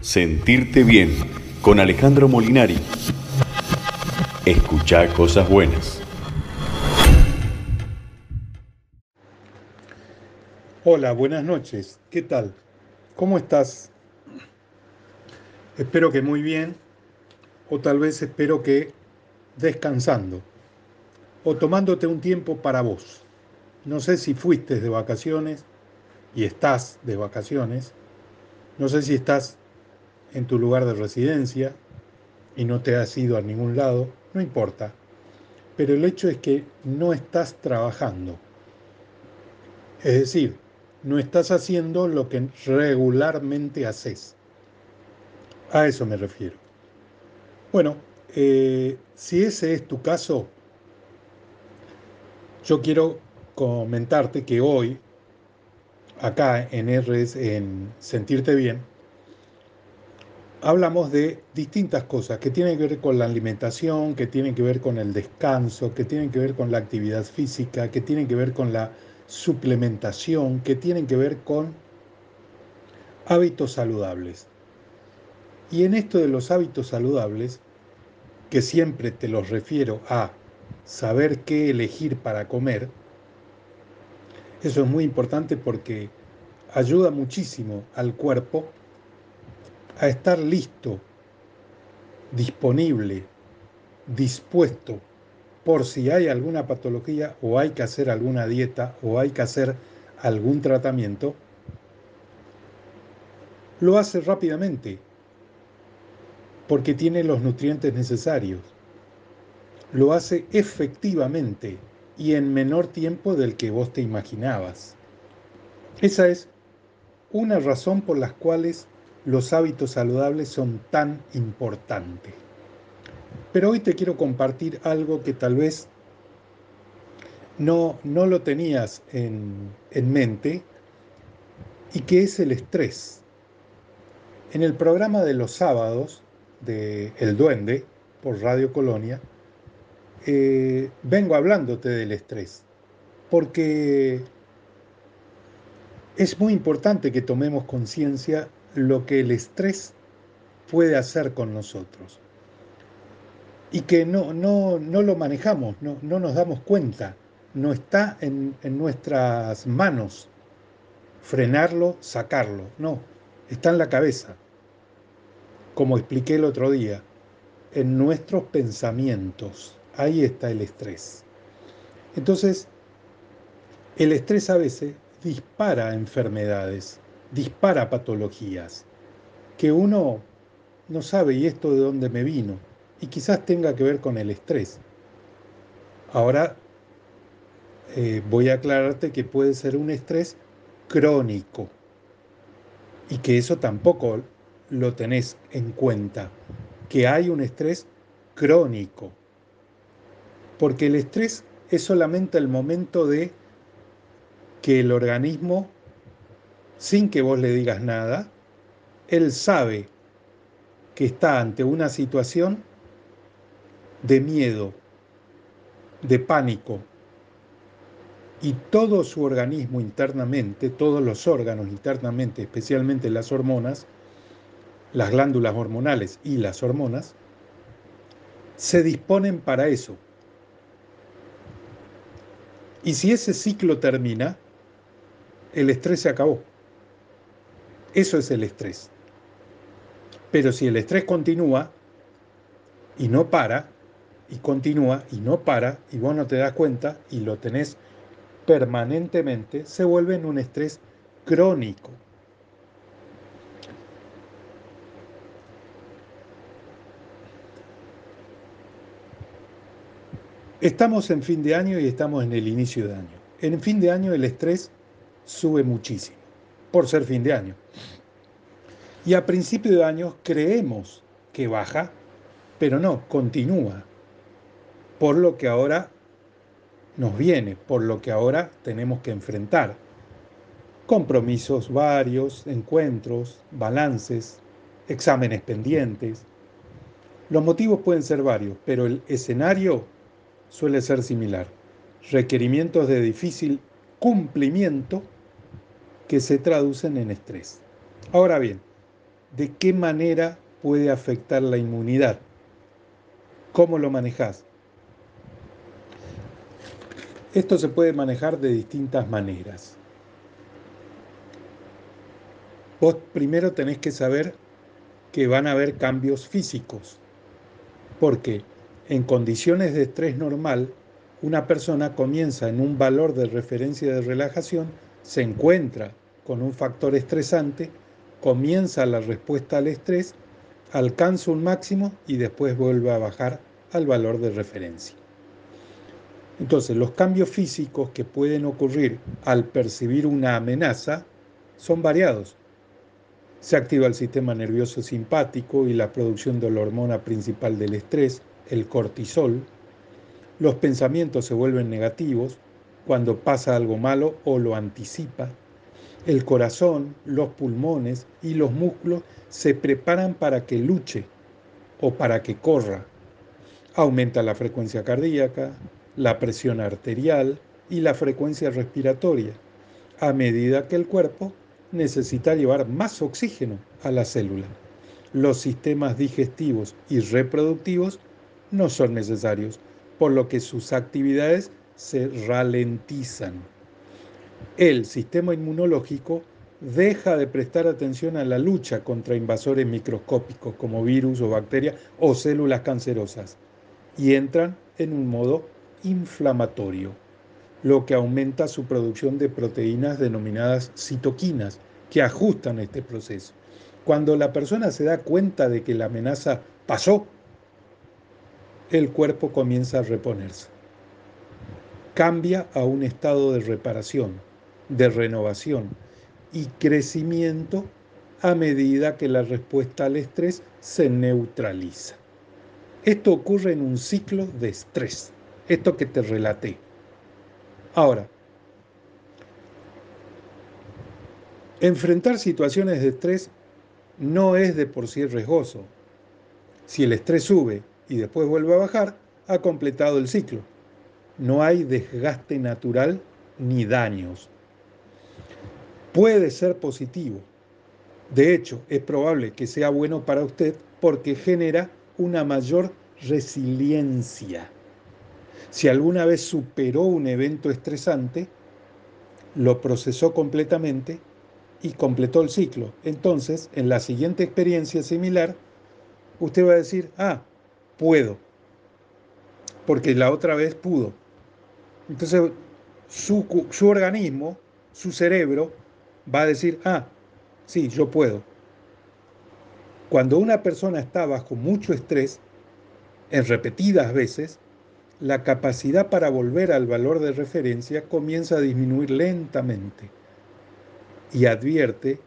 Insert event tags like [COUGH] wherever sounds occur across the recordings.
Sentirte bien con Alejandro Molinari. Escucha cosas buenas. Hola, buenas noches. ¿Qué tal? ¿Cómo estás? Espero que muy bien, o tal vez espero que descansando, o tomándote un tiempo para vos. No sé si fuiste de vacaciones y estás de vacaciones. No sé si estás en tu lugar de residencia y no te has ido a ningún lado. No importa. Pero el hecho es que no estás trabajando. Es decir, no estás haciendo lo que regularmente haces. A eso me refiero. Bueno, eh, si ese es tu caso, yo quiero comentarte que hoy, acá en RS, en Sentirte Bien, hablamos de distintas cosas que tienen que ver con la alimentación, que tienen que ver con el descanso, que tienen que ver con la actividad física, que tienen que ver con la suplementación, que tienen que ver con hábitos saludables. Y en esto de los hábitos saludables, que siempre te los refiero a saber qué elegir para comer, eso es muy importante porque ayuda muchísimo al cuerpo a estar listo, disponible, dispuesto por si hay alguna patología o hay que hacer alguna dieta o hay que hacer algún tratamiento, lo hace rápidamente porque tiene los nutrientes necesarios. Lo hace efectivamente y en menor tiempo del que vos te imaginabas. Esa es una razón por las cuales los hábitos saludables son tan importantes. Pero hoy te quiero compartir algo que tal vez no, no lo tenías en, en mente y que es el estrés. En el programa de los sábados de El Duende por Radio Colonia, eh, vengo hablándote del estrés, porque es muy importante que tomemos conciencia lo que el estrés puede hacer con nosotros y que no, no, no lo manejamos, no, no, nos damos cuenta, no está en, en nuestras manos frenarlo, sacarlo, no, está en la cabeza, como expliqué el otro día, en nuestros pensamientos. Ahí está el estrés. Entonces, el estrés a veces dispara enfermedades, dispara patologías, que uno no sabe, ¿y esto de dónde me vino? Y quizás tenga que ver con el estrés. Ahora eh, voy a aclararte que puede ser un estrés crónico y que eso tampoco lo tenés en cuenta, que hay un estrés crónico porque el estrés es solamente el momento de que el organismo, sin que vos le digas nada, él sabe que está ante una situación de miedo, de pánico, y todo su organismo internamente, todos los órganos internamente, especialmente las hormonas, las glándulas hormonales y las hormonas, se disponen para eso, y si ese ciclo termina, el estrés se acabó. Eso es el estrés. Pero si el estrés continúa y no para, y continúa y no para, y vos no te das cuenta y lo tenés permanentemente, se vuelve en un estrés crónico. Estamos en fin de año y estamos en el inicio de año. En fin de año el estrés sube muchísimo, por ser fin de año. Y a principio de año creemos que baja, pero no, continúa. Por lo que ahora nos viene, por lo que ahora tenemos que enfrentar. Compromisos varios, encuentros, balances, exámenes pendientes. Los motivos pueden ser varios, pero el escenario suele ser similar. Requerimientos de difícil cumplimiento que se traducen en estrés. Ahora bien, de qué manera puede afectar la inmunidad. ¿Cómo lo manejas? Esto se puede manejar de distintas maneras. Vos primero tenés que saber que van a haber cambios físicos, porque en condiciones de estrés normal, una persona comienza en un valor de referencia de relajación, se encuentra con un factor estresante, comienza la respuesta al estrés, alcanza un máximo y después vuelve a bajar al valor de referencia. Entonces, los cambios físicos que pueden ocurrir al percibir una amenaza son variados. Se activa el sistema nervioso simpático y la producción de la hormona principal del estrés, el cortisol. Los pensamientos se vuelven negativos cuando pasa algo malo o lo anticipa. El corazón, los pulmones y los músculos se preparan para que luche o para que corra. Aumenta la frecuencia cardíaca, la presión arterial y la frecuencia respiratoria, a medida que el cuerpo necesita llevar más oxígeno a la célula. Los sistemas digestivos y reproductivos no son necesarios, por lo que sus actividades se ralentizan. El sistema inmunológico deja de prestar atención a la lucha contra invasores microscópicos como virus o bacterias o células cancerosas y entran en un modo inflamatorio, lo que aumenta su producción de proteínas denominadas citoquinas, que ajustan este proceso. Cuando la persona se da cuenta de que la amenaza pasó, el cuerpo comienza a reponerse. Cambia a un estado de reparación, de renovación y crecimiento a medida que la respuesta al estrés se neutraliza. Esto ocurre en un ciclo de estrés esto que te relaté. Ahora, enfrentar situaciones de estrés no es de por sí riesgoso. Si el estrés sube y después vuelve a bajar, ha completado el ciclo. No hay desgaste natural ni daños. Puede ser positivo. De hecho, es probable que sea bueno para usted porque genera una mayor resiliencia. Si alguna vez superó un evento estresante, lo procesó completamente y completó el ciclo. Entonces, en la siguiente experiencia similar, usted va a decir, ah, puedo, porque la otra vez pudo. Entonces, su, su organismo, su cerebro, va a decir, ah, sí, yo puedo. Cuando una persona está bajo mucho estrés, en repetidas veces, la capacidad para volver al valor de referencia comienza a disminuir lentamente y advierte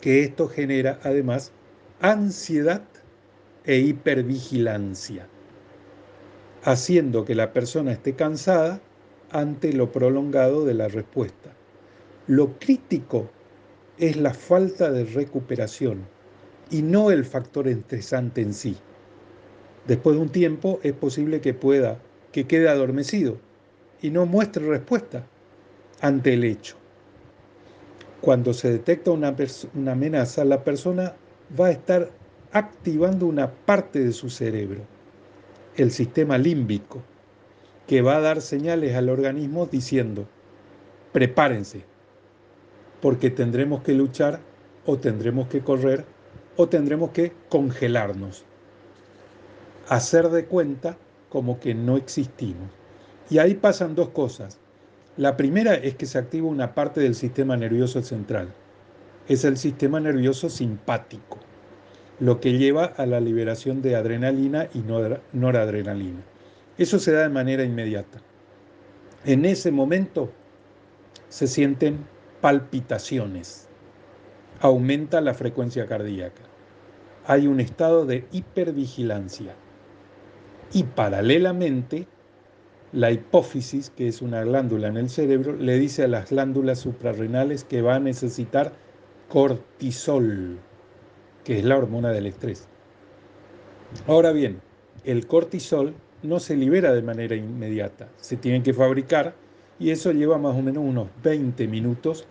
que esto genera además ansiedad e hipervigilancia, haciendo que la persona esté cansada ante lo prolongado de la respuesta. Lo crítico es la falta de recuperación y no el factor estresante en sí. Después de un tiempo es posible que pueda, que quede adormecido y no muestre respuesta ante el hecho. Cuando se detecta una, una amenaza, la persona va a estar activando una parte de su cerebro, el sistema límbico, que va a dar señales al organismo diciendo, prepárense, porque tendremos que luchar o tendremos que correr o tendremos que congelarnos hacer de cuenta como que no existimos. Y ahí pasan dos cosas. La primera es que se activa una parte del sistema nervioso central. Es el sistema nervioso simpático, lo que lleva a la liberación de adrenalina y noradrenalina. Eso se da de manera inmediata. En ese momento se sienten palpitaciones, aumenta la frecuencia cardíaca, hay un estado de hipervigilancia y paralelamente, la hipófisis, que es una glándula en el cerebro, le dice a las glándulas suprarrenales que va a necesitar cortisol, que es la hormona del estrés. Ahora bien, el cortisol no se libera de manera inmediata, se tiene que fabricar y eso lleva más o menos unos 20 minutos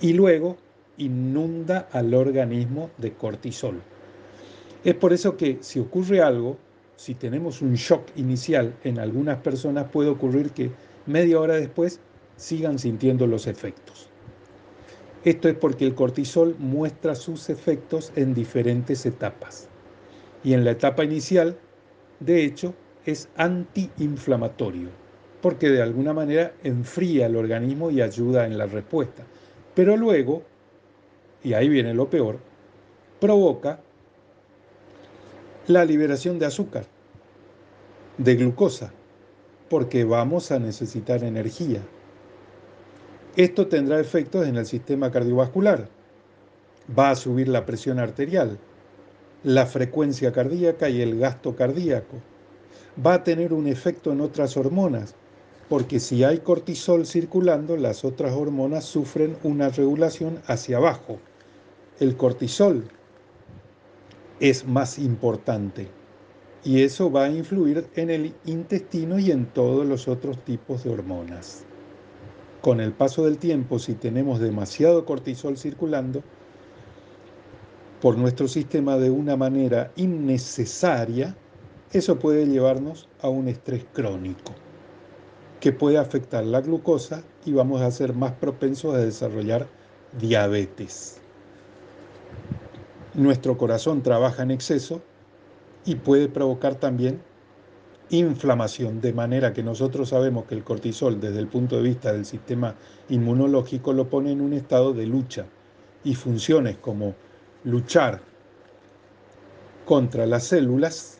y luego inunda al organismo de cortisol. Es por eso que si ocurre algo, si tenemos un shock inicial en algunas personas, puede ocurrir que media hora después sigan sintiendo los efectos. Esto es porque el cortisol muestra sus efectos en diferentes etapas. Y en la etapa inicial, de hecho, es antiinflamatorio, porque de alguna manera enfría el organismo y ayuda en la respuesta. Pero luego, y ahí viene lo peor, provoca la liberación de azúcar, de glucosa, porque vamos a necesitar energía. Esto tendrá efectos en el sistema cardiovascular. Va a subir la presión arterial, la frecuencia cardíaca y el gasto cardíaco. Va a tener un efecto en otras hormonas, porque si hay cortisol circulando, las otras hormonas sufren una regulación hacia abajo. El cortisol es más importante. Y eso va a influir en el intestino y en todos los otros tipos de hormonas. Con el paso del tiempo, si tenemos demasiado cortisol circulando por nuestro sistema de una manera innecesaria, eso puede llevarnos a un estrés crónico que puede afectar la glucosa y vamos a ser más propensos a desarrollar diabetes. Nuestro corazón trabaja en exceso y puede provocar también inflamación, de manera que nosotros sabemos que el cortisol desde el punto de vista del sistema inmunológico lo pone en un estado de lucha y funciones como luchar contra las células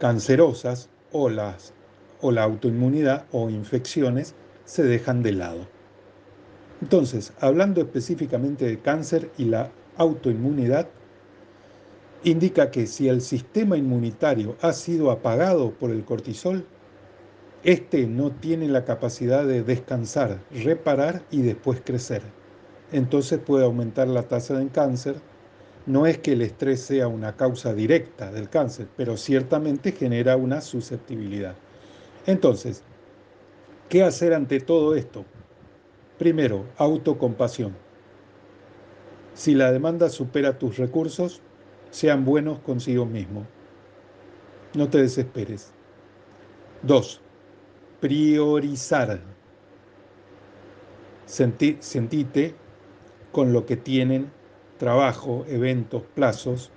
cancerosas o, las, o la autoinmunidad o infecciones se dejan de lado. Entonces, hablando específicamente de cáncer y la autoinmunidad indica que si el sistema inmunitario ha sido apagado por el cortisol, este no tiene la capacidad de descansar, reparar y después crecer. Entonces puede aumentar la tasa de cáncer. No es que el estrés sea una causa directa del cáncer, pero ciertamente genera una susceptibilidad. Entonces, ¿qué hacer ante todo esto? Primero, autocompasión. Si la demanda supera tus recursos, sean buenos consigo mismo. No te desesperes. Dos, priorizar. sentite con lo que tienen trabajo, eventos, plazos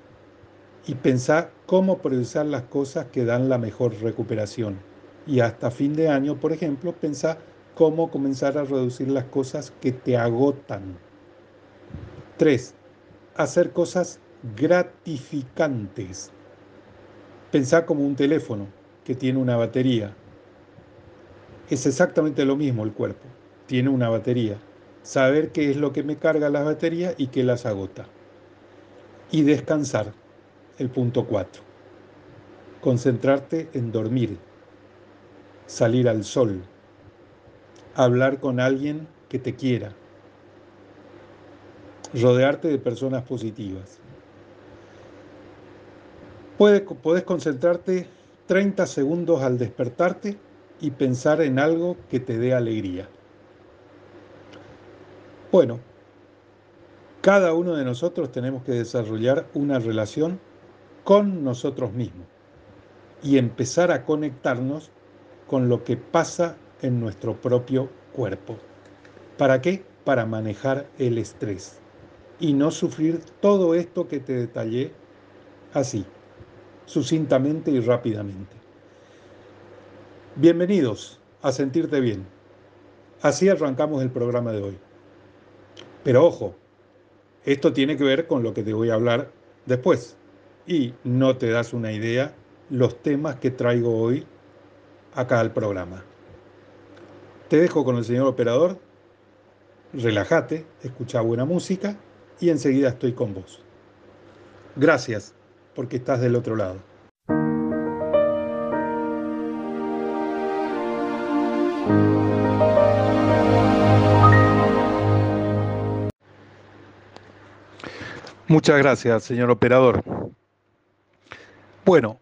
y pensá cómo priorizar las cosas que dan la mejor recuperación. Y hasta fin de año, por ejemplo, pensá cómo comenzar a reducir las cosas que te agotan. 3. Hacer cosas gratificantes. Pensar como un teléfono que tiene una batería. Es exactamente lo mismo el cuerpo. Tiene una batería. Saber qué es lo que me carga las baterías y qué las agota. Y descansar. El punto 4. Concentrarte en dormir. Salir al sol. Hablar con alguien que te quiera rodearte de personas positivas. Puedes, puedes concentrarte 30 segundos al despertarte y pensar en algo que te dé alegría. Bueno, cada uno de nosotros tenemos que desarrollar una relación con nosotros mismos y empezar a conectarnos con lo que pasa en nuestro propio cuerpo. ¿Para qué? Para manejar el estrés y no sufrir todo esto que te detallé así, sucintamente y rápidamente. Bienvenidos a Sentirte Bien. Así arrancamos el programa de hoy. Pero ojo, esto tiene que ver con lo que te voy a hablar después. Y no te das una idea los temas que traigo hoy acá al programa. Te dejo con el señor operador. Relájate, escucha buena música y enseguida estoy con vos. Gracias porque estás del otro lado. Muchas gracias, señor operador. Bueno,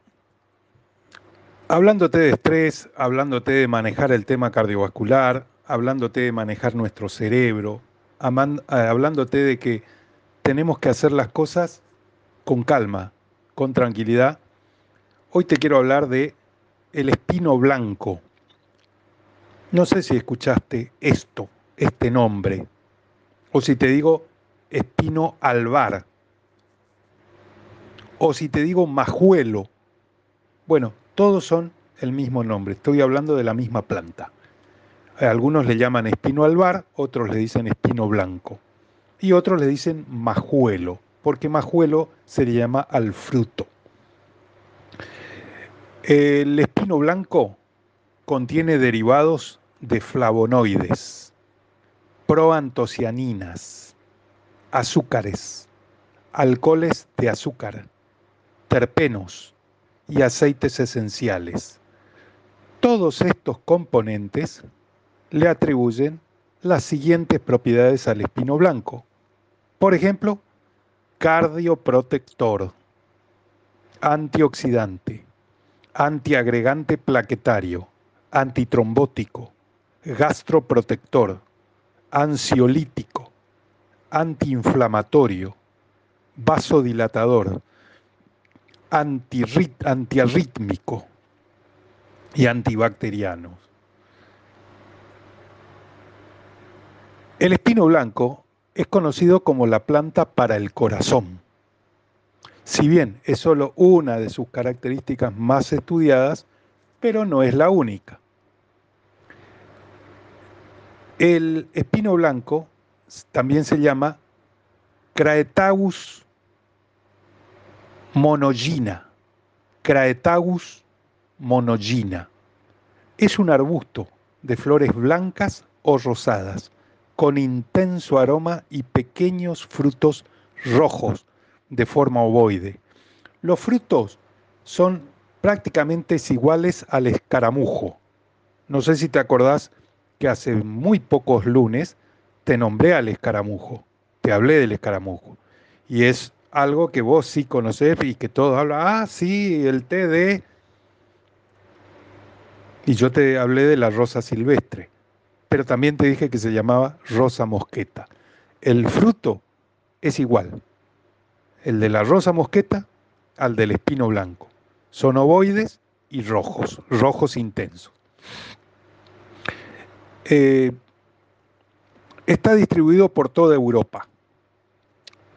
hablándote de estrés, hablándote de manejar el tema cardiovascular, hablándote de manejar nuestro cerebro, hablándote de que tenemos que hacer las cosas con calma, con tranquilidad. Hoy te quiero hablar de el espino blanco. No sé si escuchaste esto, este nombre, o si te digo espino albar, o si te digo majuelo. Bueno, todos son el mismo nombre, estoy hablando de la misma planta. Algunos le llaman espino albar, otros le dicen espino blanco y otros le dicen majuelo, porque majuelo se le llama al fruto. El espino blanco contiene derivados de flavonoides, proantocianinas, azúcares, alcoholes de azúcar, terpenos y aceites esenciales. Todos estos componentes le atribuyen las siguientes propiedades al espino blanco. Por ejemplo, cardioprotector, antioxidante, antiagregante plaquetario, antitrombótico, gastroprotector, ansiolítico, antiinflamatorio, vasodilatador, antiarrítmico y antibacteriano. El espino blanco es conocido como la planta para el corazón. Si bien es solo una de sus características más estudiadas, pero no es la única. El espino blanco también se llama Craetagus monogina. Craetagus monogina. Es un arbusto de flores blancas o rosadas con intenso aroma y pequeños frutos rojos de forma ovoide. Los frutos son prácticamente iguales al escaramujo. No sé si te acordás que hace muy pocos lunes te nombré al escaramujo, te hablé del escaramujo. Y es algo que vos sí conocés y que todos hablan, ah, sí, el té de... Y yo te hablé de la rosa silvestre pero también te dije que se llamaba rosa mosqueta. El fruto es igual, el de la rosa mosqueta al del espino blanco. Son ovoides y rojos, rojos intensos. Eh, está distribuido por toda Europa,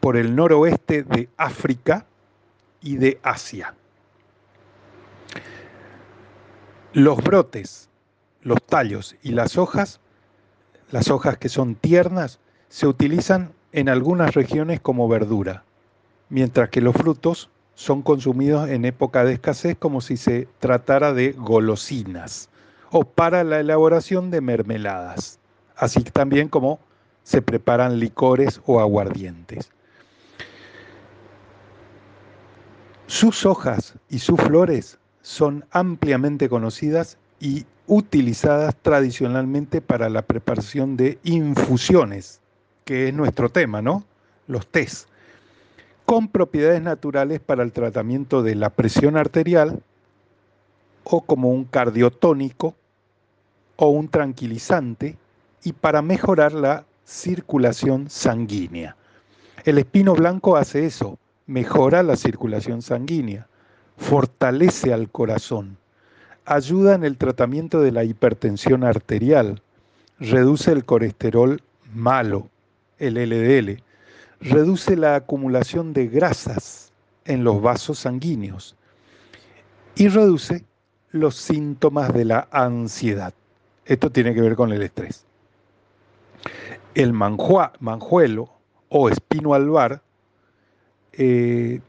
por el noroeste de África y de Asia. Los brotes, los tallos y las hojas las hojas que son tiernas se utilizan en algunas regiones como verdura, mientras que los frutos son consumidos en época de escasez como si se tratara de golosinas o para la elaboración de mermeladas, así también como se preparan licores o aguardientes. Sus hojas y sus flores son ampliamente conocidas y utilizadas tradicionalmente para la preparación de infusiones, que es nuestro tema, ¿no? Los tés, con propiedades naturales para el tratamiento de la presión arterial o como un cardiotónico o un tranquilizante y para mejorar la circulación sanguínea. El espino blanco hace eso, mejora la circulación sanguínea, fortalece al corazón ayuda en el tratamiento de la hipertensión arterial, reduce el colesterol malo, el LDL, reduce la acumulación de grasas en los vasos sanguíneos y reduce los síntomas de la ansiedad. Esto tiene que ver con el estrés. El manjuelo o espino albar eh,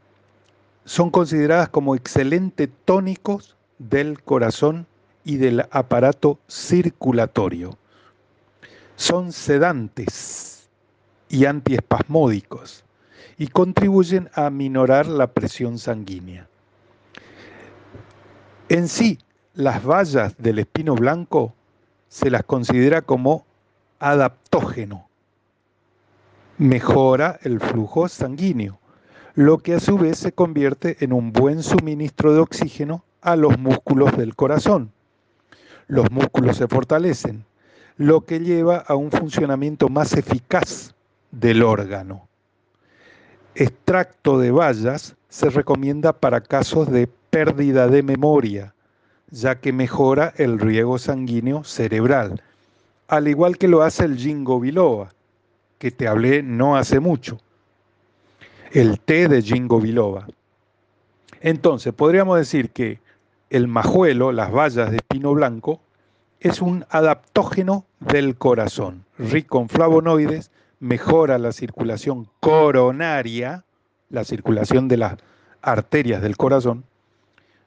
son consideradas como excelentes tónicos del corazón y del aparato circulatorio. Son sedantes y antiespasmódicos y contribuyen a minorar la presión sanguínea. En sí, las bayas del espino blanco se las considera como adaptógeno. Mejora el flujo sanguíneo, lo que a su vez se convierte en un buen suministro de oxígeno a los músculos del corazón. Los músculos se fortalecen, lo que lleva a un funcionamiento más eficaz del órgano. Extracto de bayas se recomienda para casos de pérdida de memoria, ya que mejora el riego sanguíneo cerebral, al igual que lo hace el ginkgo biloba, que te hablé no hace mucho. El té de ginkgo biloba. Entonces, podríamos decir que el majuelo, las bayas de espino blanco, es un adaptógeno del corazón, rico en flavonoides, mejora la circulación coronaria, la circulación de las arterias del corazón,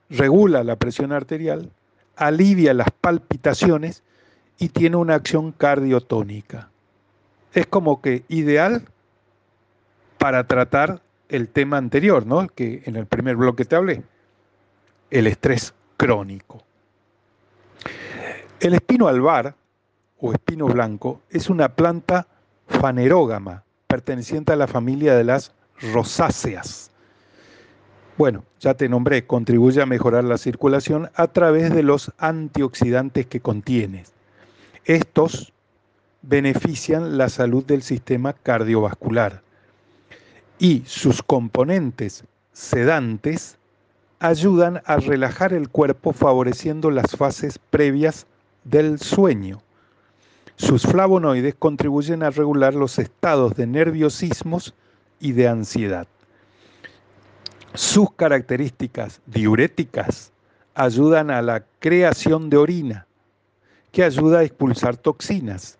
regula la presión arterial, alivia las palpitaciones y tiene una acción cardiotónica. Es como que ideal para tratar el tema anterior, ¿no? Que en el primer bloque te hablé, el estrés crónico. El espino albar o espino blanco es una planta fanerógama perteneciente a la familia de las rosáceas. Bueno, ya te nombré, contribuye a mejorar la circulación a través de los antioxidantes que contiene. Estos benefician la salud del sistema cardiovascular y sus componentes sedantes ayudan a relajar el cuerpo favoreciendo las fases previas del sueño. Sus flavonoides contribuyen a regular los estados de nerviosismos y de ansiedad. Sus características diuréticas ayudan a la creación de orina, que ayuda a expulsar toxinas,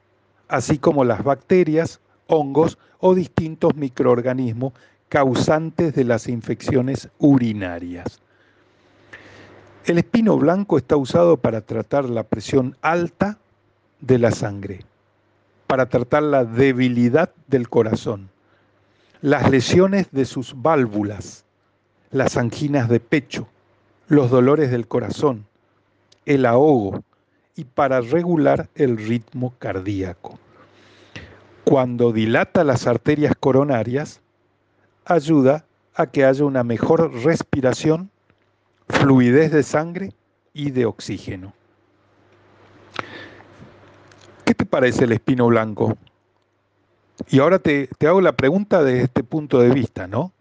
así como las bacterias, hongos o distintos microorganismos causantes de las infecciones urinarias. El espino blanco está usado para tratar la presión alta de la sangre, para tratar la debilidad del corazón, las lesiones de sus válvulas, las anginas de pecho, los dolores del corazón, el ahogo y para regular el ritmo cardíaco. Cuando dilata las arterias coronarias, ayuda a que haya una mejor respiración fluidez de sangre y de oxígeno. ¿Qué te parece el espino blanco? Y ahora te, hago la pregunta desde este punto de vista, ¿no?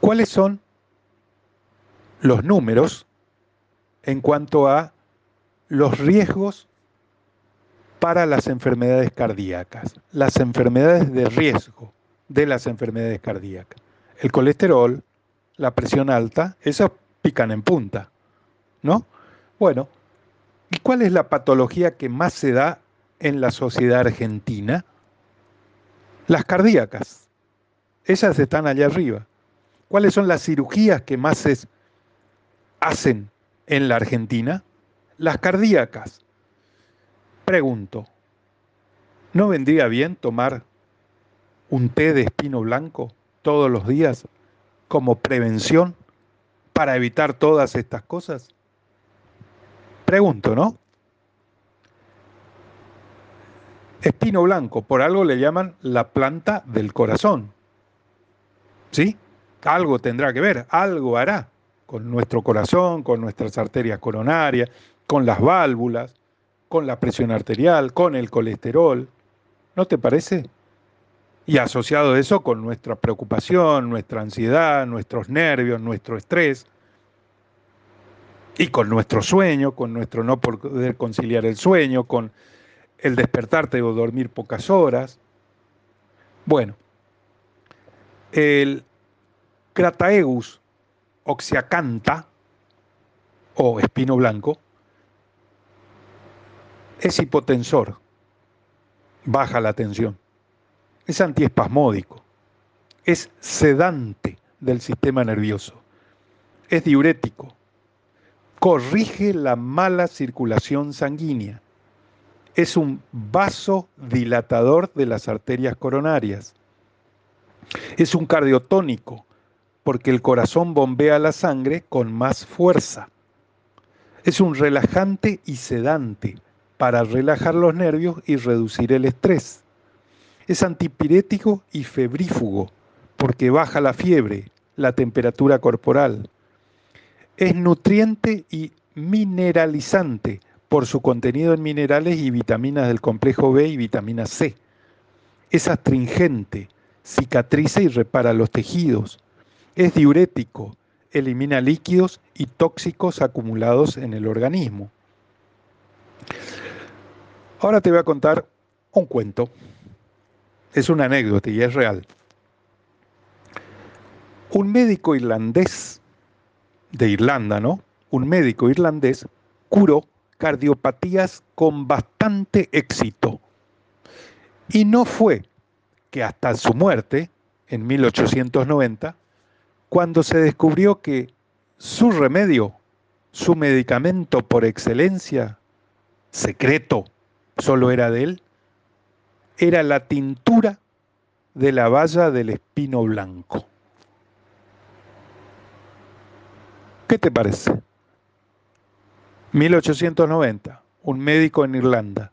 ¿Cuáles son los números en cuanto a los riesgos para las enfermedades cardíacas, las enfermedades de riesgo de las enfermedades cardíacas? El colesterol, la presión alta, esas pican en punta, ¿no? Bueno, ¿y cuál es la patología que más se da en la sociedad argentina? Las cardíacas. Esas están allá arriba. ¿Cuáles son las cirugías que más se hacen en la Argentina? Las cardíacas. Pregunto, ¿no vendría bien tomar un té de espino blanco todos los días como prevención para evitar todas estas cosas? Pregunto, ¿no? Espino blanco, por algo le llaman la planta del corazón. ¿Sí? Algo tendrá que ver, algo hará con nuestro corazón, con nuestras arterias coronarias, con las válvulas, con la presión arterial, con el colesterol. ¿No te parece? Y asociado eso con nuestra preocupación, nuestra ansiedad, nuestros nervios, nuestro estrés, y con nuestro sueño, con nuestro no poder conciliar el sueño, con el despertarte o dormir pocas horas. Bueno, el Crataegus oxiacanta o espino blanco es hipotensor, baja la tensión. Es antiespasmódico, es sedante del sistema nervioso, es diurético, corrige la mala circulación sanguínea, es un vasodilatador de las arterias coronarias, es un cardiotónico, porque el corazón bombea la sangre con más fuerza. Es un relajante y sedante para relajar los nervios y reducir el estrés. Es antipirético y febrífugo porque baja la fiebre, la temperatura corporal. Es nutriente y mineralizante por su contenido en minerales y vitaminas del complejo B y vitamina C. Es astringente, cicatriza y repara los tejidos. Es diurético, elimina líquidos y tóxicos acumulados en el organismo. Ahora te voy a contar un cuento. Es una anécdota y es real. Un médico irlandés, de Irlanda, ¿no? Un médico irlandés curó cardiopatías con bastante éxito. Y no fue que hasta su muerte, en 1890, cuando se descubrió que su remedio, su medicamento por excelencia, secreto, solo era de él, era la tintura de la valla del espino blanco. ¿Qué te parece? 1890, un médico en Irlanda.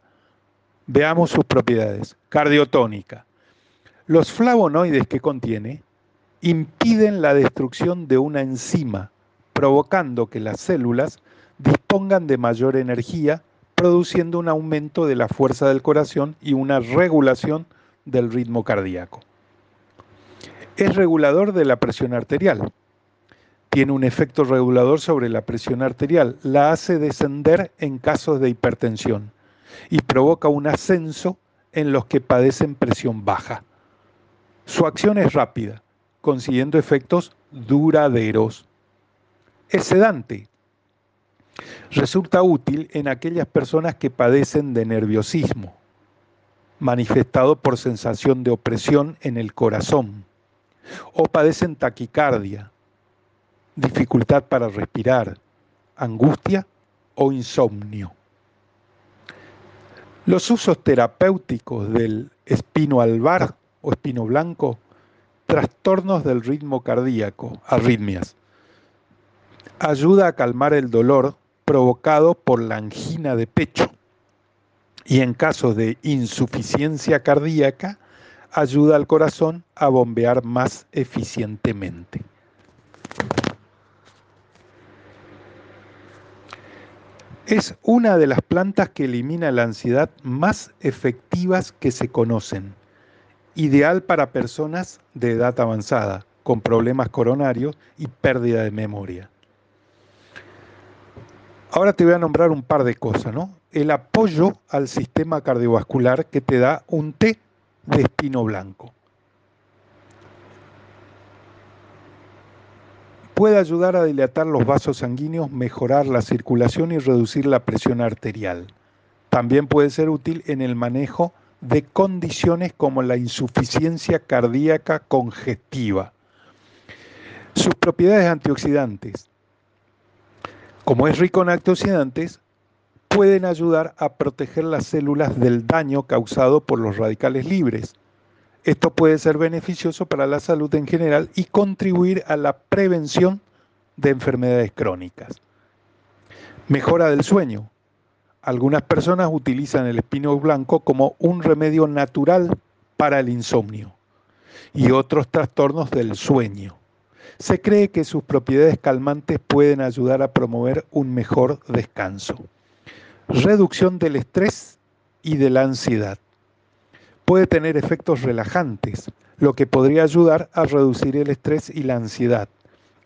Veamos sus propiedades. Cardiotónica. Los flavonoides que contiene impiden la destrucción de una enzima, provocando que las células dispongan de mayor energía, produciendo un aumento de la fuerza del corazón y una regulación del ritmo cardíaco. Es regulador de la presión arterial. Tiene un efecto regulador sobre la presión arterial, la hace descender en casos de hipertensión y provoca un ascenso en los que padecen presión baja. Su acción es rápida, consiguiendo efectos duraderos. Es sedante. Resulta útil en aquellas personas que padecen de nerviosismo, manifestado por sensación de opresión en el corazón, o padecen taquicardia, dificultad para respirar, angustia o insomnio. Los usos terapéuticos del espino albar o espino blanco trastornos del ritmo cardíaco, arritmias. Ayuda a calmar el dolor provocado por la angina de pecho y en caso de insuficiencia cardíaca ayuda al corazón a bombear más eficientemente. Es una de las plantas que elimina la ansiedad más efectivas que se conocen ideal para personas de edad avanzada, con problemas coronarios y pérdida de memoria. Ahora te voy a nombrar un par de cosas, ¿no? El apoyo al sistema cardiovascular que te da un té de espino blanco. Puede ayudar a dilatar los vasos sanguíneos, mejorar la circulación y reducir la presión arterial. También puede ser útil en el manejo de condiciones como la insuficiencia cardíaca congestiva. Sus propiedades antioxidantes. Como es rico en antioxidantes, pueden ayudar a proteger las células del daño causado por los radicales libres. Esto puede ser beneficioso para la salud en general y contribuir a la prevención de enfermedades crónicas. Mejora del sueño. Algunas personas utilizan el espino blanco como un remedio natural para el insomnio y otros trastornos del sueño. Se cree que sus propiedades calmantes pueden ayudar a promover un mejor descanso. Reducción del estrés y de la ansiedad. Puede tener efectos relajantes, lo que podría ayudar a reducir el estrés y la ansiedad.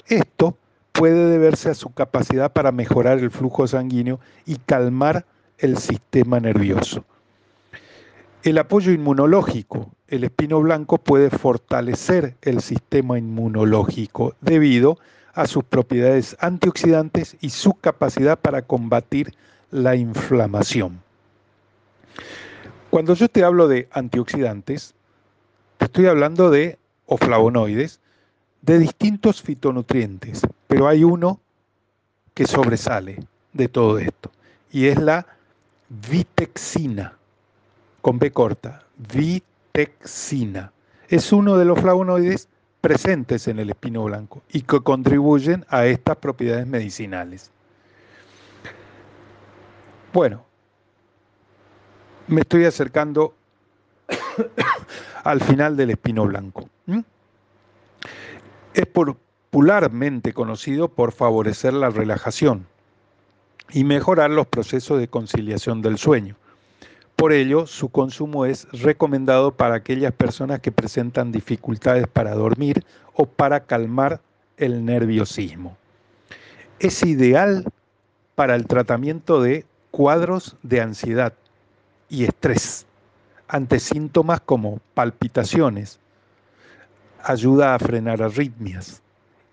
Esto puede deberse a su capacidad para mejorar el flujo sanguíneo y calmar el sistema nervioso. El apoyo inmunológico. El espino blanco puede fortalecer el sistema inmunológico debido a sus propiedades antioxidantes y su capacidad para combatir la inflamación. Cuando yo te hablo de antioxidantes, te estoy hablando de o flavonoides, de distintos fitonutrientes, pero hay uno que sobresale de todo esto, y es la vitexina, con B corta, vitexina. Es uno de los flavonoides presentes en el espino blanco y que contribuyen a estas propiedades medicinales. Bueno, me estoy acercando [COUGHS] al final del espino blanco. Es popularmente conocido por favorecer la relajación, y mejorar los procesos de conciliación del sueño. Por ello, su consumo es recomendado para aquellas personas que presentan dificultades para dormir o para calmar el nerviosismo. Es ideal para el tratamiento de cuadros de ansiedad y estrés ante síntomas como palpitaciones, ayuda a frenar arritmias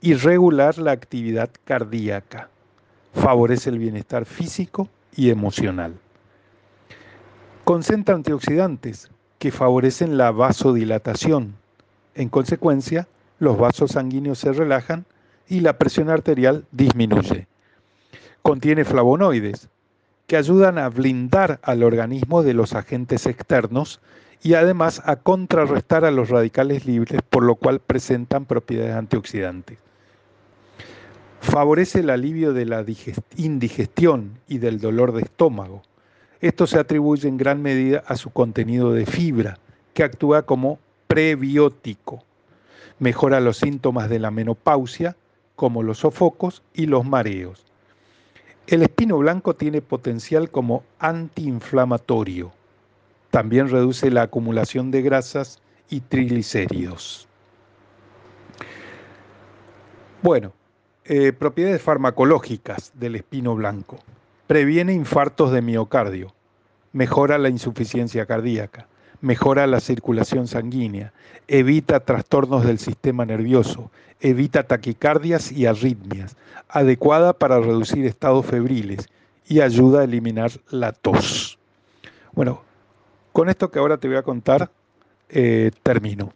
y regular la actividad cardíaca, favorece el bienestar físico y emocional. Concentra antioxidantes que favorecen la vasodilatación. En consecuencia, los vasos sanguíneos se relajan y la presión arterial disminuye. Contiene flavonoides que ayudan a blindar al organismo de los agentes externos y además a contrarrestar a los radicales libres, por lo cual presentan propiedades antioxidantes. Favorece el alivio de la indigestión y del dolor de estómago. Esto se atribuye en gran medida a su contenido de fibra, que actúa como prebiótico. Mejora los síntomas de la menopausia, como los sofocos y los mareos. El espino blanco tiene potencial como antiinflamatorio. También reduce la acumulación de grasas y triglicéridos. Bueno, eh, propiedades farmacológicas del espino blanco. Previene infartos de miocardio, mejora la insuficiencia cardíaca, mejora la circulación sanguínea, evita trastornos del sistema nervioso, evita taquicardias y arritmias, adecuada para reducir estados febriles y ayuda a eliminar la tos. Bueno, con esto que ahora te voy a contar, eh, termino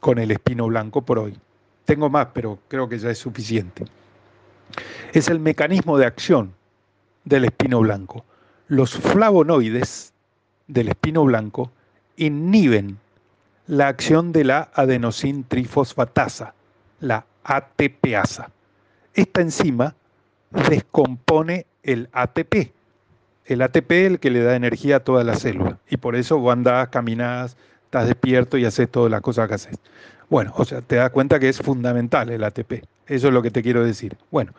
con el espino blanco por hoy. Tengo más, pero creo que ya es suficiente. Es el mecanismo de acción del espino blanco. Los flavonoides del espino blanco inhiben la acción de la adenosin trifosfatasa, la ATPasa. Esta enzima descompone el ATP. El ATP es el que le da energía a toda la célula. Y por eso vos andás, caminás, estás despierto y haces todas las cosas que haces. Bueno, o sea, te das cuenta que es fundamental el ATP. Eso es lo que te quiero decir. Bueno,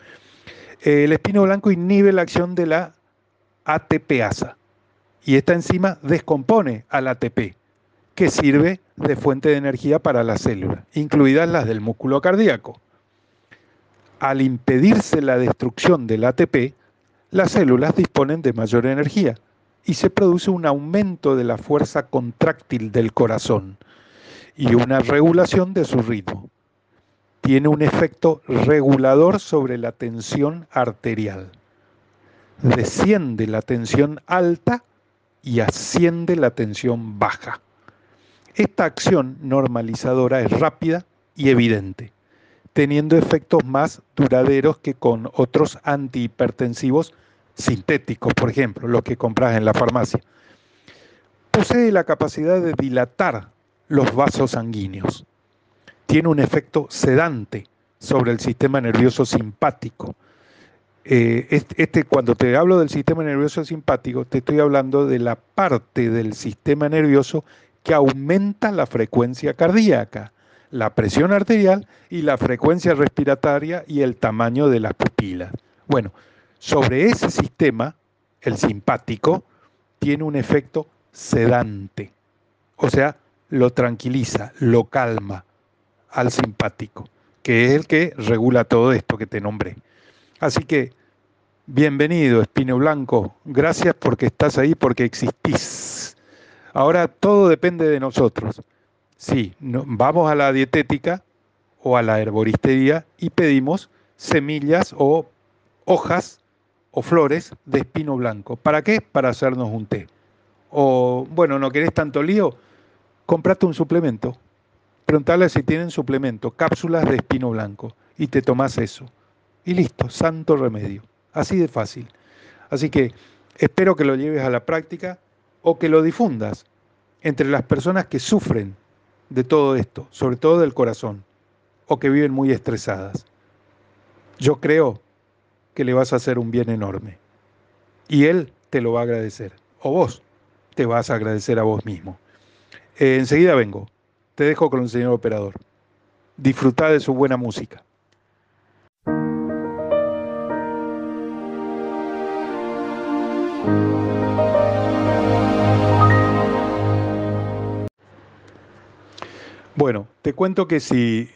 el espino blanco inhibe la acción de la ATPasa y esta enzima descompone al ATP, que sirve de fuente de energía para la célula, incluidas las del músculo cardíaco. Al impedirse la destrucción del ATP, las células disponen de mayor energía y se produce un aumento de la fuerza contráctil del corazón y una regulación de su ritmo. Tiene un efecto regulador sobre la tensión arterial. Desciende la tensión alta y asciende la tensión baja. Esta acción normalizadora es rápida y evidente, teniendo efectos más duraderos que con otros antihipertensivos sintéticos, por ejemplo, los que compras en la farmacia. Posee la capacidad de dilatar los vasos sanguíneos. Tiene un efecto sedante sobre el sistema nervioso simpático, eh, este, cuando te hablo del sistema nervioso simpático, te estoy hablando de la parte del sistema nervioso que aumenta la frecuencia cardíaca, la presión arterial y la frecuencia respiratoria y el tamaño de las pupilas. Bueno, sobre ese sistema, el simpático, tiene un efecto sedante, o sea, lo tranquiliza, lo calma al simpático, que es el que regula todo esto que te nombré. Así que, bienvenido, Espino Blanco. Gracias porque estás ahí, porque existís. Ahora todo depende de nosotros. Sí, vamos a la dietética o a la herboristería y pedimos semillas o hojas o flores de espino blanco. ¿Para qué? Para hacernos un té. O, bueno, no querés tanto lío, comprate un suplemento. Preguntale si tienen suplemento, cápsulas de espino blanco, y te tomas eso y listo, santo remedio. Así de fácil. Así que espero que lo lleves a la práctica o que lo difundas entre las personas que sufren de todo esto, sobre todo del corazón, o que viven muy estresadas. Yo creo que le vas a hacer un bien enorme. Y él te lo va a agradecer. O vos te vas a agradecer a vos mismo. Eh, enseguida vengo. Te dejo con el señor operador. Disfruta de su buena música. Bueno, te cuento que si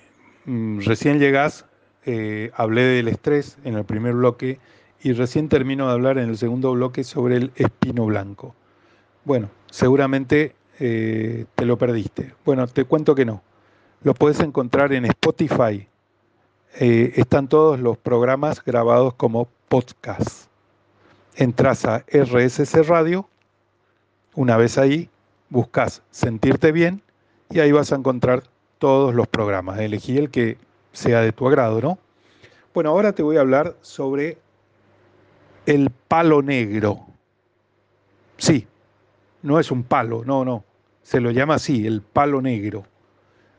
mm, recién llegás, eh, hablé del estrés en el primer bloque y recién termino de hablar en el segundo bloque sobre el espino blanco. Bueno, seguramente eh, te lo perdiste. Bueno, te cuento que no. Lo puedes encontrar en Spotify. Eh, están todos los programas grabados como podcast. Entras a RSC Radio, una vez ahí, buscas sentirte bien y ahí vas a encontrar todos los programas. Elegí el que sea de tu agrado, ¿no? Bueno, ahora te voy a hablar sobre el palo negro. Sí, no es un palo, no, no. Se lo llama así, el palo negro.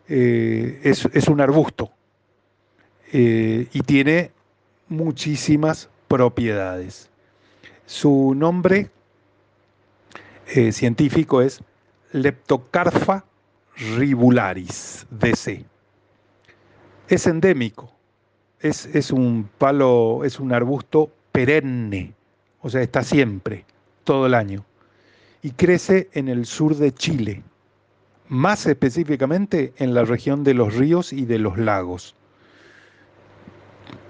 Eh, es, un arbusto eh, y tiene muchísimas propiedades. Su nombre eh, científico es Leptocarfa ribularis, DC. Es endémico, es, es un palo, es un arbusto perenne, o sea, está siempre, todo el año, y crece en el sur de Chile, más específicamente en la región de los ríos y de los lagos,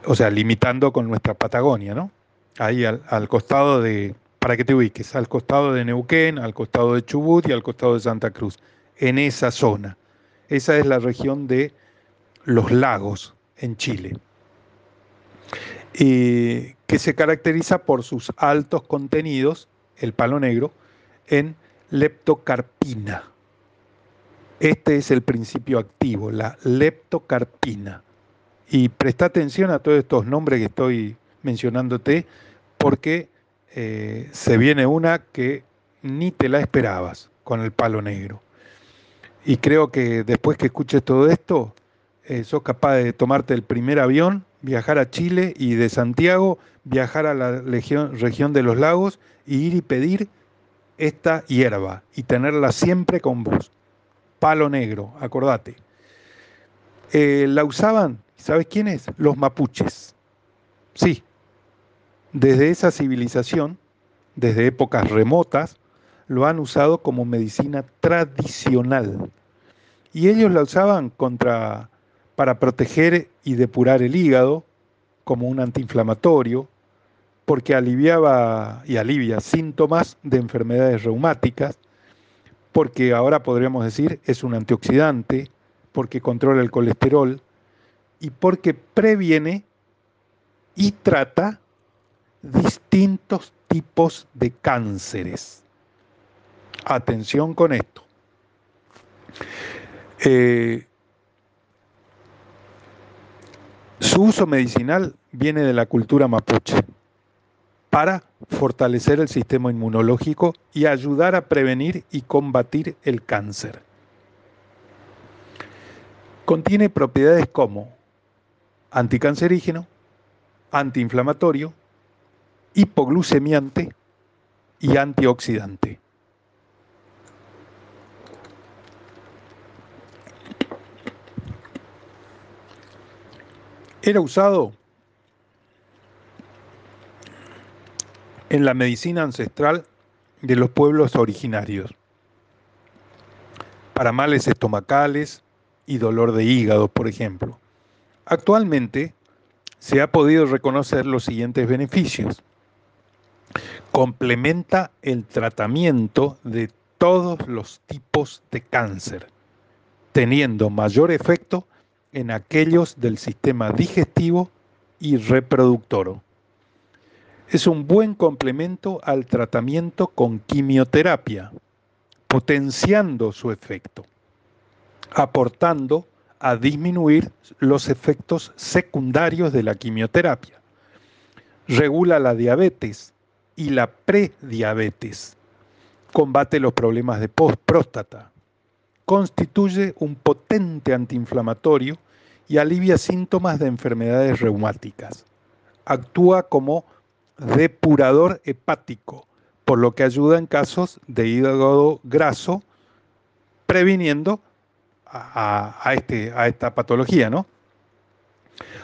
o sea, limitando con nuestra Patagonia, ¿no? Ahí al, costado de, para que te ubiques, al costado de Neuquén, al costado de Chubut y al costado de Santa Cruz, en esa zona. Esa es la región de los lagos en Chile y que se caracteriza por sus altos contenidos, el palo negro, en leptocarpina. Este es el principio activo, la leptocarpina. Y presta atención a todos estos nombres que estoy mencionándote, porque eh, se viene una que ni te la esperabas con el palo negro. Y creo que después que escuches todo esto, eh, sos capaz de tomarte el primer avión viajar a Chile y de Santiago viajar a la región de los lagos y ir y pedir esta hierba y tenerla siempre con vos. Palo negro, acordate. Eh, la usaban, ¿sabes quiénes? Los mapuches. Sí, desde esa civilización, desde épocas remotas, lo han usado como medicina tradicional. Y ellos la usaban contra para proteger y depurar el hígado como un antiinflamatorio, porque aliviaba y alivia síntomas de enfermedades reumáticas, porque ahora podríamos decir es un antioxidante, porque controla el colesterol y porque previene y trata distintos tipos de cánceres. Atención con esto. Eh, Su uso medicinal viene de la cultura mapuche para fortalecer el sistema inmunológico y ayudar a prevenir y combatir el cáncer. Contiene propiedades como anticancerígeno, antiinflamatorio, hipoglucemiante y antioxidante. era usado en la medicina ancestral de los pueblos originarios para males estomacales y dolor de hígado, por ejemplo. Actualmente se ha podido reconocer los siguientes beneficios. Complementa el tratamiento de todos los tipos de cáncer, teniendo mayor efecto en aquellos del sistema digestivo y reproductor. Es un buen complemento al tratamiento con quimioterapia, potenciando su efecto, aportando a disminuir los efectos secundarios de la quimioterapia. Regula la diabetes y la prediabetes. Combate los problemas de próstata, constituye un potente antiinflamatorio y alivia síntomas de enfermedades reumáticas. Actúa como depurador hepático, por lo que ayuda en casos de hígado graso, previniendo a, este, esta patología, ¿no?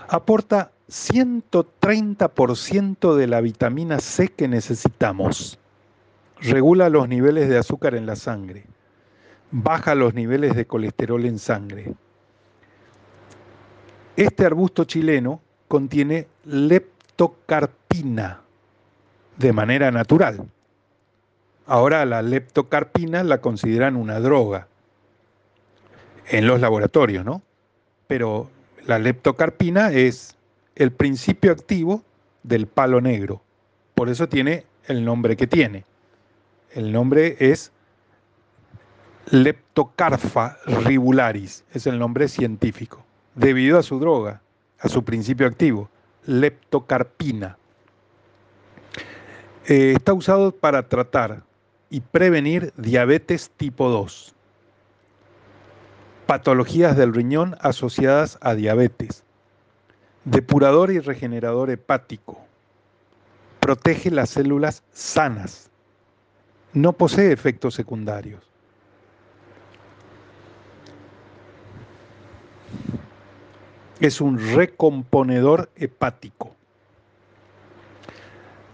Aporta 130% de la vitamina C que necesitamos. Regula los niveles de azúcar en la sangre baja los niveles de colesterol en sangre. Este arbusto chileno contiene leptocarpina de manera natural. Ahora la leptocarpina la consideran una droga en los laboratorios, ¿no? Pero la leptocarpina es el principio activo del palo negro. Por eso tiene el nombre que tiene. El nombre es Leptocarfa ribularis, es el nombre científico, debido a su droga, a su principio activo, leptocarpina. Eh, está usado para tratar y prevenir diabetes tipo 2, patologías del riñón asociadas a diabetes, depurador y regenerador hepático, protege las células sanas, no posee efectos secundarios. Es un recomponedor hepático.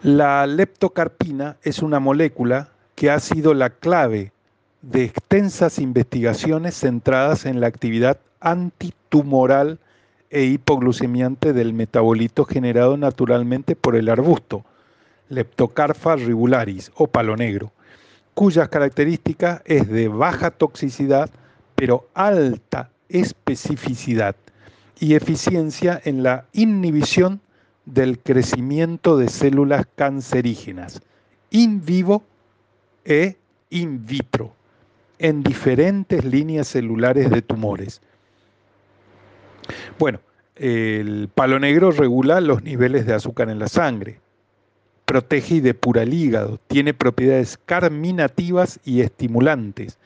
La leptocarpina es una molécula que ha sido la clave de extensas investigaciones centradas en la actividad antitumoral e hipoglucemiante del metabolito generado naturalmente por el arbusto, Leptocarfa ribularis o palo negro, cuyas características es de baja toxicidad pero alta especificidad y eficiencia en la inhibición del crecimiento de células cancerígenas in vivo e in vitro en diferentes líneas celulares de tumores. Bueno, el palo negro regula los niveles de azúcar en la sangre, protege y depura el hígado, tiene propiedades carminativas y estimulantes,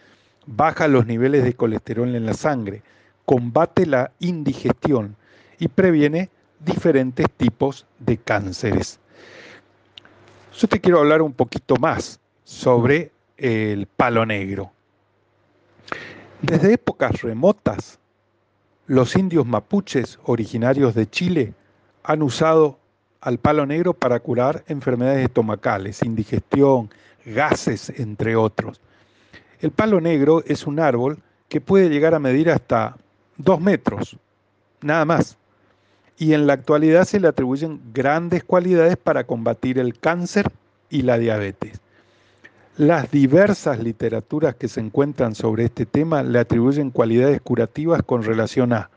baja los niveles de colesterol en la sangre, combate la indigestión y previene diferentes tipos de cánceres. Yo te quiero hablar un poquito más sobre el palo negro. Desde épocas remotas, los indios mapuches originarios de Chile han usado al palo negro para curar enfermedades estomacales, indigestión, gases, entre otros. El palo negro es un árbol que puede llegar a medir hasta dos metros, nada más. Y en la actualidad se le atribuyen grandes cualidades para combatir el cáncer y la diabetes. Las diversas literaturas que se encuentran sobre este tema le atribuyen cualidades curativas con relación a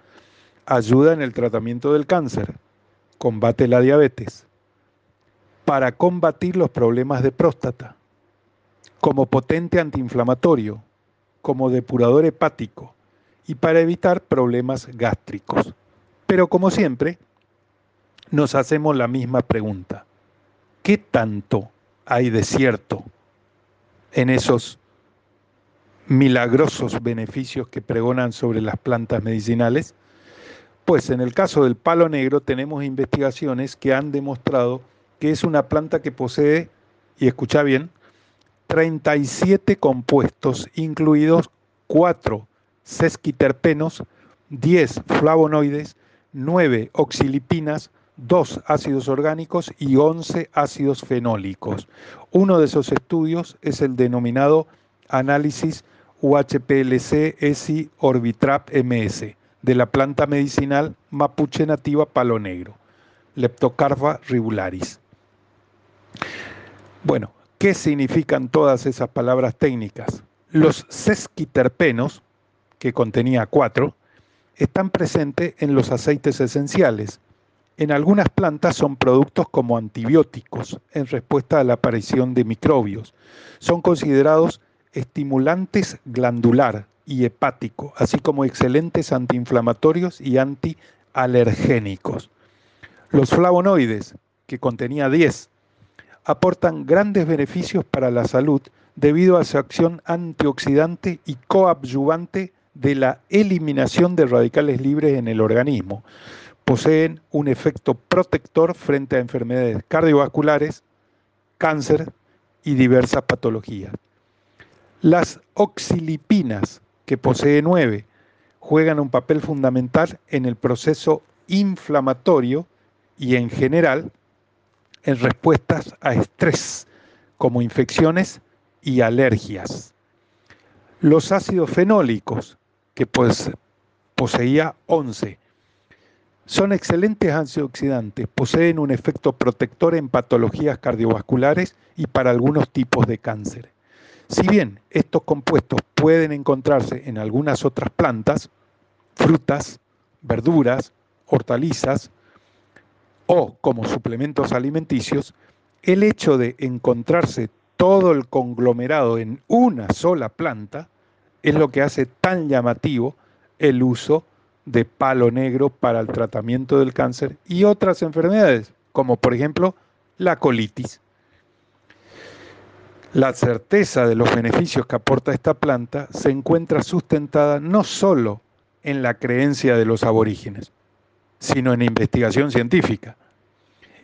ayuda en el tratamiento del cáncer, combate la diabetes, para combatir los problemas de próstata, como potente antiinflamatorio, como depurador hepático, y para evitar problemas gástricos. Pero como siempre, nos hacemos la misma pregunta. ¿Qué tanto hay de cierto en esos milagrosos beneficios que pregonan sobre las plantas medicinales? Pues en el caso del palo negro tenemos investigaciones que han demostrado que es una planta que posee, y escucha bien, 37 compuestos, incluidos 4 sesquiterpenos, 10 flavonoides, 9 oxilipinas, 2 ácidos orgánicos y 11 ácidos fenólicos. Uno de esos estudios es el denominado análisis UHPLC-ESI Orbitrap MS de la planta medicinal mapuche nativa palo negro, Leptocarva ribularis. Bueno, ¿qué significan todas esas palabras técnicas? Los sesquiterpenos que contenía cuatro, están presentes en los aceites esenciales. En algunas plantas son productos como antibióticos en respuesta a la aparición de microbios. Son considerados estimulantes glandular y hepático, así como excelentes antiinflamatorios y antialergénicos. Los flavonoides, que contenía 10, aportan grandes beneficios para la salud debido a su acción antioxidante y coadyuvante de la eliminación de radicales libres en el organismo. Poseen un efecto protector frente a enfermedades cardiovasculares, cáncer y diversas patologías. Las oxilipinas, que posee nueve, juegan un papel fundamental en el proceso inflamatorio y en general en respuestas a estrés, como infecciones y alergias. Los ácidos fenólicos, que pues, poseía 11. Son excelentes antioxidantes, poseen un efecto protector en patologías cardiovasculares y para algunos tipos de cáncer. Si bien estos compuestos pueden encontrarse en algunas otras plantas, frutas, verduras, hortalizas o como suplementos alimenticios, el hecho de encontrarse todo el conglomerado en una sola planta es lo que hace tan llamativo el uso de palo negro para el tratamiento del cáncer y otras enfermedades, como por ejemplo la colitis. La certeza de los beneficios que aporta esta planta se encuentra sustentada no solo en la creencia de los aborígenes, sino en investigación científica.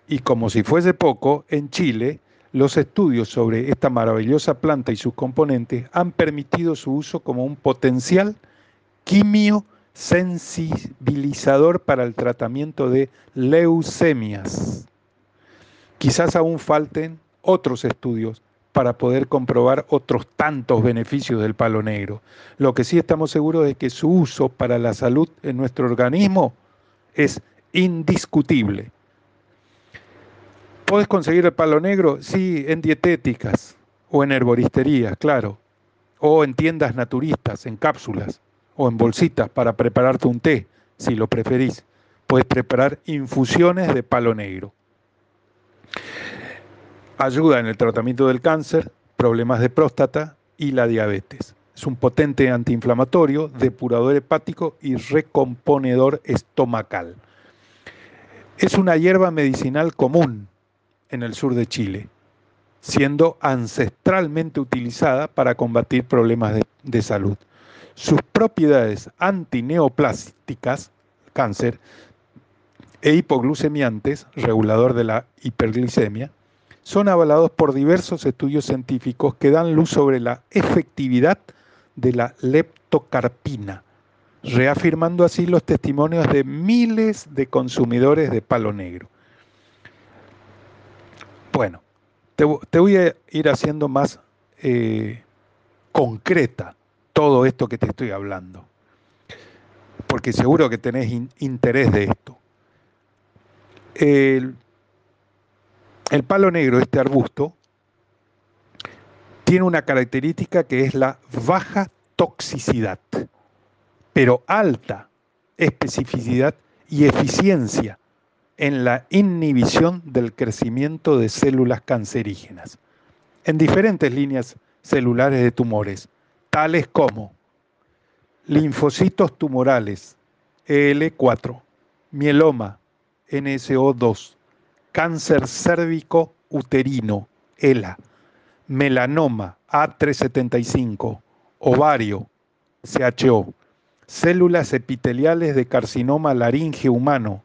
Y como si fuese poco, en Chile los estudios sobre esta maravillosa planta y sus componentes han permitido su uso como un potencial quimio sensibilizador para el tratamiento de leucemias. Quizás aún falten otros estudios para poder comprobar otros tantos beneficios del palo negro. Lo que sí estamos seguros es que su uso para la salud en nuestro organismo es indiscutible. ¿Puedes conseguir el palo negro? Sí, en dietéticas o en herboristerías, claro, o en tiendas naturistas, en cápsulas o en bolsitas para prepararte un té, si lo preferís. Puedes preparar infusiones de palo negro ayuda en el tratamiento del cáncer, problemas de próstata y la diabetes. Es un potente antiinflamatorio, depurador hepático y recomponedor estomacal. Es una hierba medicinal común en el sur de Chile, siendo ancestralmente utilizada para combatir problemas de, salud. Sus propiedades antineoplásticas, cáncer, e hipoglucemiantes, regulador de la hiperglicemia, son avalados por diversos estudios científicos que dan luz sobre la efectividad de la leptocarpina, reafirmando así los testimonios de miles de consumidores de palo negro. Bueno, te, voy a ir haciendo más eh, concreta todo esto que te estoy hablando, porque seguro que tenés interés de esto. El, el palo negro, este arbusto, tiene una característica que es la baja toxicidad, pero alta especificidad y eficiencia en la inhibición del crecimiento de células cancerígenas. En diferentes líneas celulares de tumores, tales como linfocitos tumorales, EL4, mieloma, NSO2, cáncer cérvico uterino, ELA, melanoma, A375, ovario, CHO, células epiteliales de carcinoma laringe humano,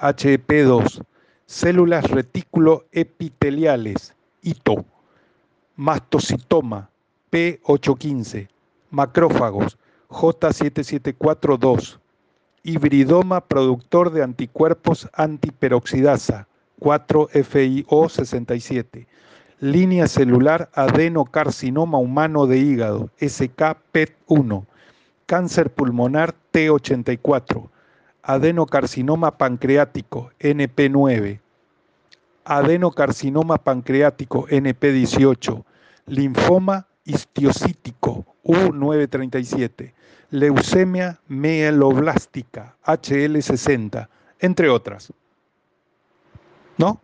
HEP2, células retículo epiteliales, ITO, mastocitoma, P815, macrófagos, J7742, hibridoma productor de anticuerpos antiperoxidasa, 4FIO67. Línea celular adenocarcinoma humano de hígado, SKPET1. Cáncer pulmonar T84. Adenocarcinoma pancreático, NP9. Adenocarcinoma pancreático, NP18. Linfoma histiocítico, U937. Leucemia mieloblástica, HL60, entre otras. ¿No?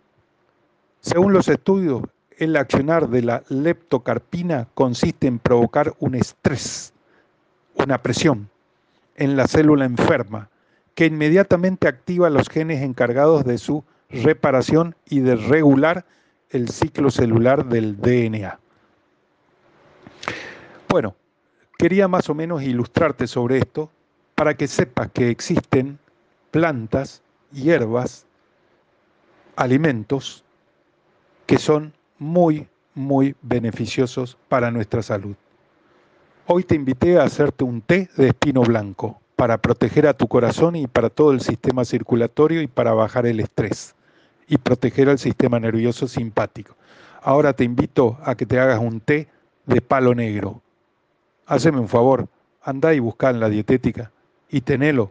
Según los estudios, el accionar de la leptocarpina consiste en provocar un estrés, una presión en la célula enferma, que inmediatamente activa los genes encargados de su reparación y de regular el ciclo celular del DNA. Bueno, quería más o menos ilustrarte sobre esto para que sepas que existen plantas, hierbas, alimentos que son muy, muy beneficiosos para nuestra salud. Hoy te invité a hacerte un té de espino blanco para proteger a tu corazón y para todo el sistema circulatorio y para bajar el estrés y proteger al sistema nervioso simpático. Ahora te invito a que te hagas un té de palo negro haceme un favor, andá y buscá en la dietética y tenelo.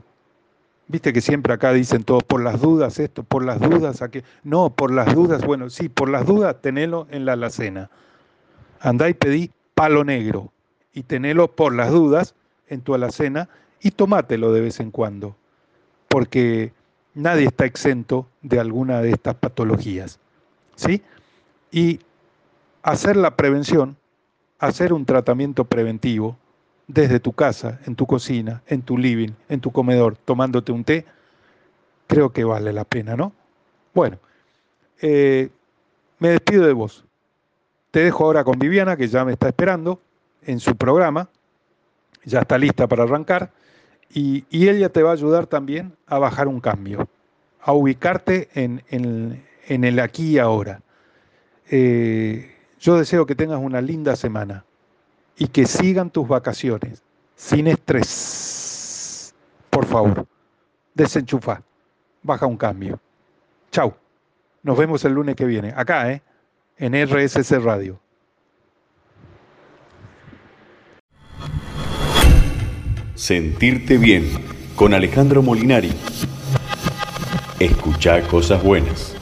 Viste que siempre acá dicen todos, por las dudas esto, por las dudas aquello. No, por las dudas, bueno, sí, por las dudas tenelo en la alacena. Andá y pedí palo negro y tenelo por las dudas en tu alacena y tomátelo de vez en cuando, porque nadie está exento de alguna de estas patologías. ¿Sí? Y hacer la prevención, hacer un tratamiento preventivo desde tu casa, en tu cocina, en tu living, en tu comedor, tomándote un té, creo que vale la pena, ¿no? Bueno, eh, me despido de vos. Te dejo ahora con Viviana, que ya me está esperando en su programa, ya está lista para arrancar, y, ella te va a ayudar también a bajar un cambio, a ubicarte en, el aquí y ahora. Eh, yo deseo que tengas una linda semana y que sigan tus vacaciones sin estrés. Por favor, desenchufa, baja un cambio. Chau. Nos vemos el lunes que viene, acá, ¿eh? en RSC Radio. Sentirte bien con Alejandro Molinari. Escucha cosas buenas.